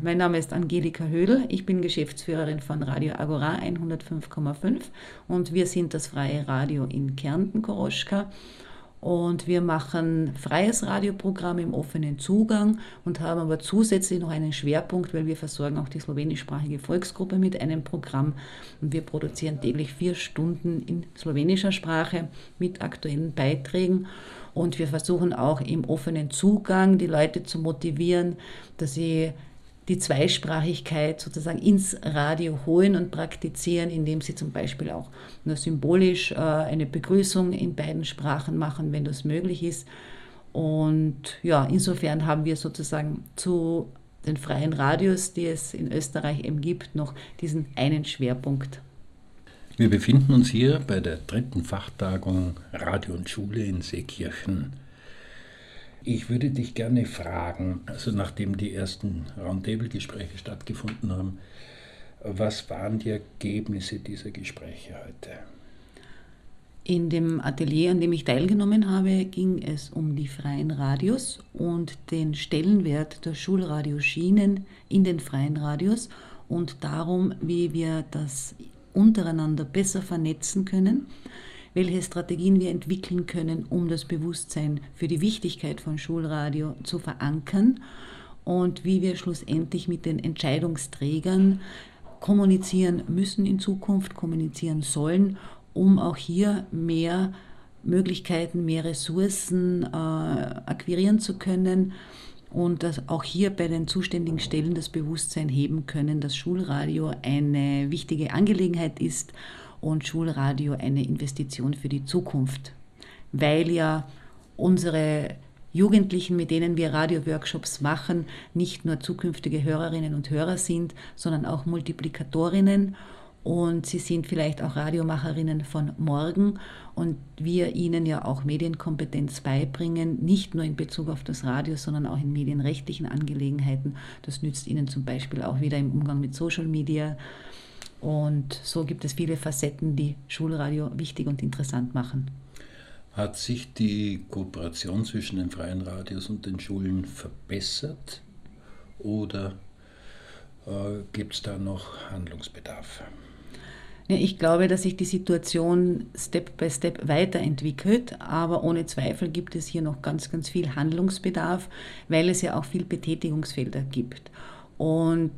Mein Name ist Angelika Hödel, ich bin Geschäftsführerin von Radio Agora 105,5 und wir sind das freie Radio in Kärnten, Koroschka. Und wir machen freies Radioprogramm im offenen Zugang und haben aber zusätzlich noch einen Schwerpunkt, weil wir versorgen auch die slowenischsprachige Volksgruppe mit einem Programm. Und wir produzieren täglich vier Stunden in slowenischer Sprache mit aktuellen Beiträgen. Und wir versuchen auch im offenen Zugang die Leute zu motivieren, dass sie die Zweisprachigkeit sozusagen ins Radio holen und praktizieren, indem sie zum Beispiel auch nur symbolisch äh, eine Begrüßung in beiden Sprachen machen, wenn das möglich ist. Und ja, insofern haben wir sozusagen zu den freien Radios, die es in Österreich eben gibt, noch diesen einen Schwerpunkt. Wir befinden uns hier bei der dritten Fachtagung Radio und Schule in Seekirchen. Ich würde dich gerne fragen, also nachdem die ersten Roundtable-Gespräche stattgefunden haben, was waren die Ergebnisse dieser Gespräche heute? In dem Atelier, an dem ich teilgenommen habe, ging es um die freien Radios und den Stellenwert der Schulradioschienen in den freien Radios und darum, wie wir das untereinander besser vernetzen können welche Strategien wir entwickeln können, um das Bewusstsein für die Wichtigkeit von Schulradio zu verankern und wie wir schlussendlich mit den Entscheidungsträgern kommunizieren müssen in Zukunft, kommunizieren sollen, um auch hier mehr Möglichkeiten, mehr Ressourcen äh, akquirieren zu können und dass auch hier bei den zuständigen Stellen das Bewusstsein heben können, dass Schulradio eine wichtige Angelegenheit ist und Schulradio eine Investition für die Zukunft, weil ja unsere Jugendlichen, mit denen wir Radio-Workshops machen, nicht nur zukünftige Hörerinnen und Hörer sind, sondern auch Multiplikatorinnen. Und sie sind vielleicht auch Radiomacherinnen von morgen. Und wir ihnen ja auch Medienkompetenz beibringen, nicht nur in Bezug auf das Radio, sondern auch in medienrechtlichen Angelegenheiten. Das nützt ihnen zum Beispiel auch wieder im Umgang mit Social Media, und so gibt es viele Facetten, die Schulradio wichtig und interessant machen. Hat sich die Kooperation zwischen den freien Radios und den Schulen verbessert oder äh, gibt es da noch Handlungsbedarf? Ja, ich glaube, dass sich die Situation Step by Step weiterentwickelt, aber ohne Zweifel gibt es hier noch ganz, ganz viel Handlungsbedarf, weil es ja auch viel Betätigungsfelder gibt. Und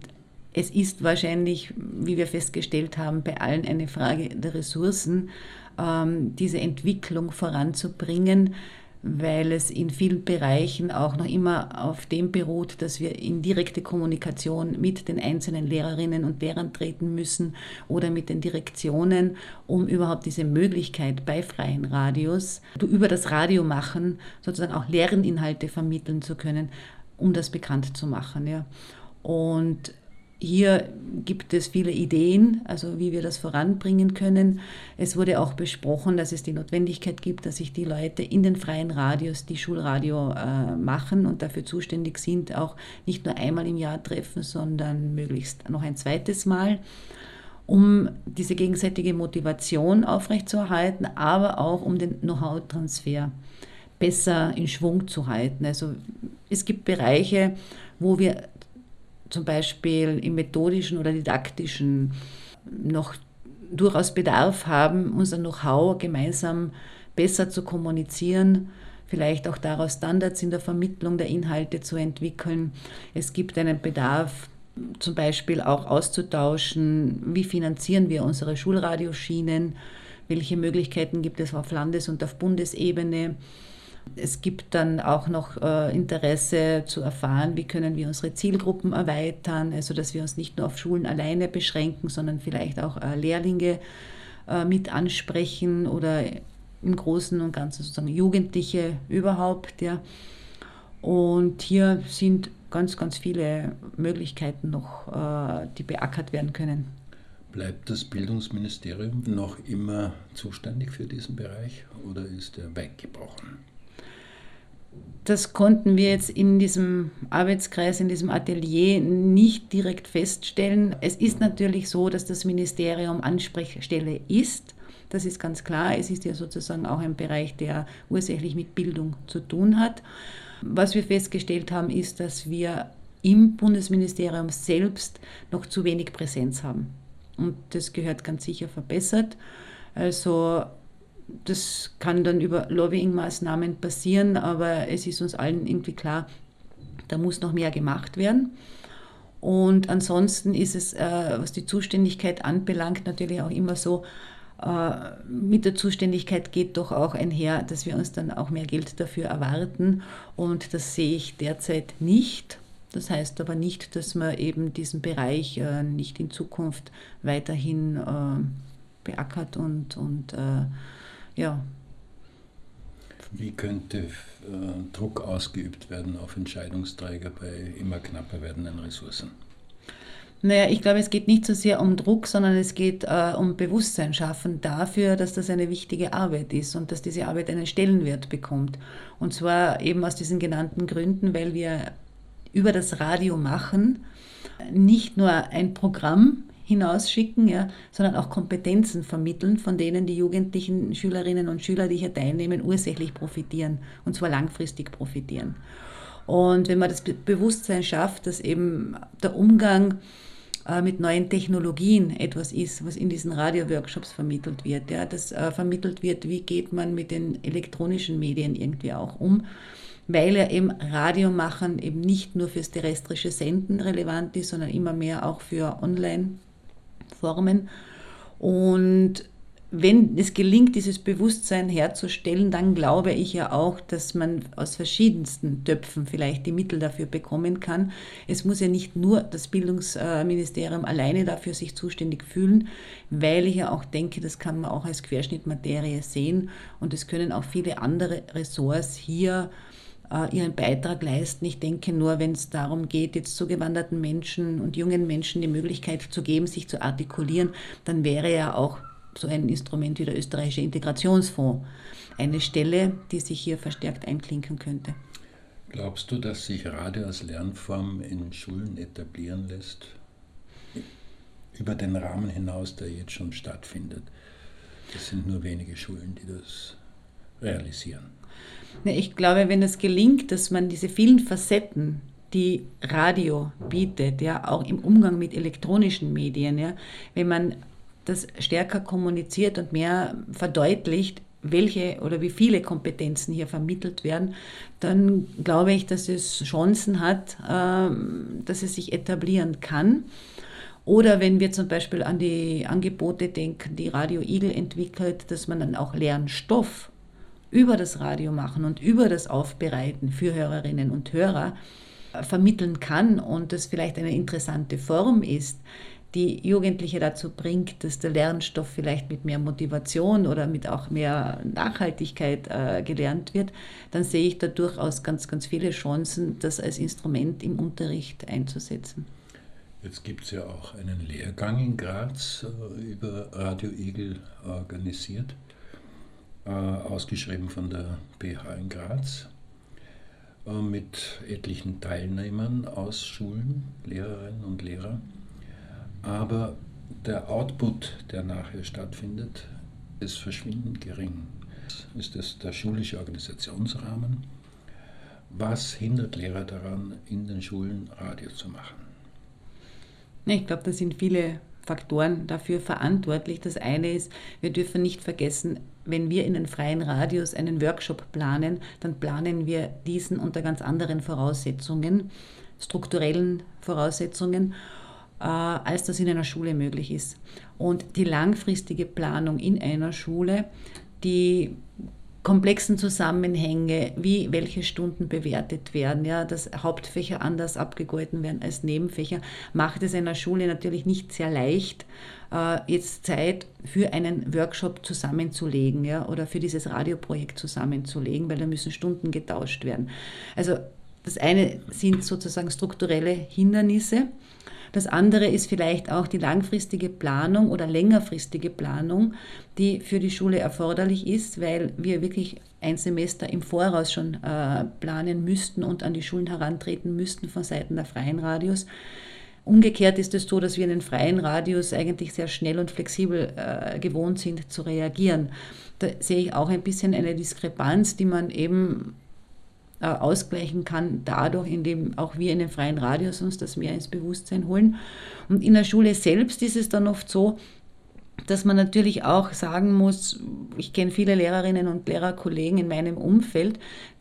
es ist wahrscheinlich, wie wir festgestellt haben, bei allen eine Frage der Ressourcen, ähm, diese Entwicklung voranzubringen, weil es in vielen Bereichen auch noch immer auf dem beruht, dass wir in direkte Kommunikation mit den einzelnen Lehrerinnen und Lehrern treten müssen oder mit den Direktionen, um überhaupt diese Möglichkeit bei freien Radios über das Radio machen, sozusagen auch Lerninhalte vermitteln zu können, um das bekannt zu machen. Ja. Und hier gibt es viele Ideen, also wie wir das voranbringen können. Es wurde auch besprochen, dass es die Notwendigkeit gibt, dass sich die Leute in den freien Radios, die Schulradio äh, machen und dafür zuständig sind, auch nicht nur einmal im Jahr treffen, sondern möglichst noch ein zweites Mal, um diese gegenseitige Motivation aufrechtzuerhalten, aber auch um den Know-how-Transfer besser in Schwung zu halten. Also es gibt Bereiche, wo wir zum Beispiel im methodischen oder didaktischen noch durchaus Bedarf haben, unser Know-how gemeinsam besser zu kommunizieren, vielleicht auch daraus Standards in der Vermittlung der Inhalte zu entwickeln. Es gibt einen Bedarf, zum Beispiel auch auszutauschen, wie finanzieren wir unsere Schulradioschienen, welche Möglichkeiten gibt es auf Landes- und auf Bundesebene es gibt dann auch noch äh, Interesse zu erfahren, wie können wir unsere Zielgruppen erweitern, also dass wir uns nicht nur auf Schulen alleine beschränken, sondern vielleicht auch äh, Lehrlinge äh, mit ansprechen oder im Großen und Ganzen sozusagen Jugendliche überhaupt. Ja. Und hier sind ganz, ganz viele Möglichkeiten noch, die beackert werden können. Bleibt das Bildungsministerium noch immer zuständig für diesen Bereich oder ist er weggebrochen? Das konnten wir jetzt in diesem Arbeitskreis, in diesem Atelier nicht direkt feststellen. Es ist natürlich so, dass das Ministerium Ansprechstelle ist. Das ist ganz klar. Es ist ja sozusagen auch ein Bereich, der ursächlich mit Bildung zu tun hat. Was wir festgestellt haben, ist, dass wir im Bundesministerium selbst noch zu wenig Präsenz haben. Und das gehört ganz sicher verbessert. Also das kann dann über Lobbying-Maßnahmen passieren, aber es ist uns allen irgendwie klar, da muss noch mehr gemacht werden. Und ansonsten ist es, äh, was die Zuständigkeit anbelangt, natürlich auch immer so, äh, mit der Zuständigkeit geht doch auch einher, dass wir uns dann auch mehr Geld dafür erwarten. Und das sehe ich derzeit nicht. Das heißt aber nicht, dass man eben diesen Bereich äh, nicht in Zukunft weiterhin beackert und, und ja. Wie könnte äh, Druck ausgeübt werden auf Entscheidungsträger bei immer knapper werdenden Ressourcen? Naja, ich glaube, es geht nicht so sehr um Druck, sondern es geht äh, um Bewusstsein schaffen dafür, dass das eine wichtige Arbeit ist und dass diese Arbeit einen Stellenwert bekommt. Und zwar eben aus diesen genannten Gründen, weil wir über das Radio machen nicht nur ein Programm hinausschicken, ja, sondern auch Kompetenzen vermitteln, von denen die jugendlichen Schülerinnen und Schüler, die hier teilnehmen, ursächlich profitieren und zwar langfristig profitieren. Und wenn man das Bewusstsein schafft, dass eben der Umgang äh, mit neuen Technologien etwas ist, was in diesen Radio-Workshops vermittelt wird, ja, dass äh, vermittelt wird, wie geht man mit den elektronischen Medien irgendwie auch um, weil ja eben Radiomachen eben nicht nur fürs terrestrische Senden relevant ist, sondern immer mehr auch für Online- Formen. Und wenn es gelingt, dieses Bewusstsein herzustellen, dann glaube ich ja auch, dass man aus verschiedensten Töpfen vielleicht die Mittel dafür bekommen kann. Es muss ja nicht nur das Bildungsministerium alleine dafür sich zuständig fühlen, weil ich ja auch denke, das kann man auch als Querschnittmaterie sehen und es können auch viele andere Ressorts hier äh, ihren Beitrag leisten. Ich denke nur, wenn es darum geht, jetzt zugewanderten Menschen und jungen Menschen die Möglichkeit zu geben, sich zu artikulieren, dann wäre ja auch so ein Instrument wie der österreichische Integrationsfonds eine Stelle, die sich hier verstärkt einklinken könnte. Glaubst du, dass sich Radio als Lernform in Schulen etablieren lässt? Über den Rahmen hinaus, der jetzt schon stattfindet. Das sind nur wenige Schulen, die das realisieren. Ich glaube, wenn es gelingt, dass man diese vielen Facetten, die Radio bietet, ja, auch im Umgang mit elektronischen Medien, ja, wenn man das stärker kommuniziert und mehr verdeutlicht, welche oder wie viele Kompetenzen hier vermittelt werden, dann glaube ich, dass es Chancen hat, ähm, dass es sich etablieren kann. Oder wenn wir zum Beispiel an die Angebote denken, die Radio Igel entwickelt, dass man dann auch Lernstoff über das Radio machen und über das Aufbereiten für Hörerinnen und Hörer äh, vermitteln kann und das vielleicht eine interessante Form ist, die Jugendliche dazu bringt, dass der Lernstoff vielleicht mit mehr Motivation oder mit auch mehr Nachhaltigkeit äh, gelernt wird, dann sehe ich da durchaus ganz, ganz viele Chancen, das als Instrument im Unterricht einzusetzen. Jetzt gibt es ja auch einen Lehrgang in Graz äh, über Radio Igel organisiert ausgeschrieben von der PH in Graz äh, mit etlichen Teilnehmern aus Schulen, Lehrerinnen und Lehrer. Aber der Output, der nachher stattfindet, ist verschwindend gering. Ist es der schulische Organisationsrahmen? Was hindert Lehrer daran, in den Schulen Radio zu machen? Ich glaube, da sind viele Faktoren dafür verantwortlich. Das eine ist, wir dürfen nicht vergessen, wenn wir in den freien Radius einen Workshop planen, dann planen wir diesen unter ganz anderen Voraussetzungen, strukturellen Voraussetzungen, äh, als das in einer Schule möglich ist. Und die langfristige Planung in einer Schule, die komplexen Zusammenhänge, wie welche Stunden bewertet werden, ja, dass Hauptfächer anders abgegolten werden als Nebenfächer, macht es einer Schule natürlich nicht sehr leicht, äh, jetzt Zeit für einen Workshop zusammenzulegen ja, oder für dieses Radioprojekt zusammenzulegen, weil da müssen Stunden getauscht werden. Also das eine sind sozusagen strukturelle Hindernisse. Das andere ist vielleicht auch die langfristige Planung oder längerfristige Planung, die für die Schule erforderlich ist, weil wir wirklich ein Semester im Voraus schon äh, planen müssten und an die Schulen herantreten müssten von Seiten der freien Radios. Umgekehrt ist es so, dass wir in den freien Radios eigentlich sehr schnell und flexibel äh, gewohnt sind zu reagieren. Da sehe ich auch ein bisschen eine Diskrepanz, die man eben äh, ausgleichen kann, dadurch, indem auch wir in den freien Radios uns das mehr ins Bewusstsein holen. Und in der Schule selbst ist es dann oft so, dass man natürlich auch sagen muss, ich kenne viele Lehrerinnen und Lehrerkollegen in meinem Umfeld,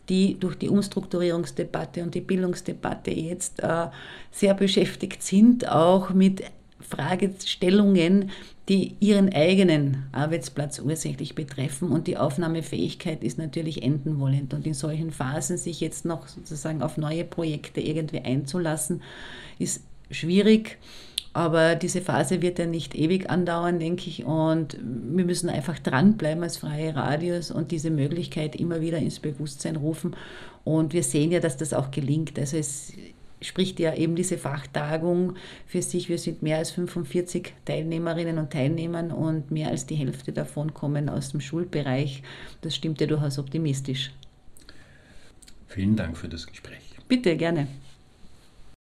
die durch die Umstrukturierungsdebatte und die Bildungsdebatte jetzt äh, sehr beschäftigt sind, auch mit Fragestellungen, die ihren eigenen Arbeitsplatz ursächlich betreffen. Und die Aufnahmefähigkeit ist natürlich enden wollend. Und in solchen Phasen sich jetzt noch sozusagen auf neue Projekte irgendwie einzulassen, ist schwierig. Aber diese Phase wird ja nicht ewig andauern, denke ich. Und wir müssen einfach dranbleiben als freie Radios und diese Möglichkeit immer wieder ins Bewusstsein rufen. Und wir sehen ja, dass das auch gelingt. Also es spricht ja eben diese Fachtagung für sich. Wir sind mehr als 45 Teilnehmerinnen und Teilnehmern und mehr als die Hälfte davon kommen aus dem Schulbereich. Das stimmt ja durchaus optimistisch. Vielen Dank für das Gespräch. Bitte, gerne.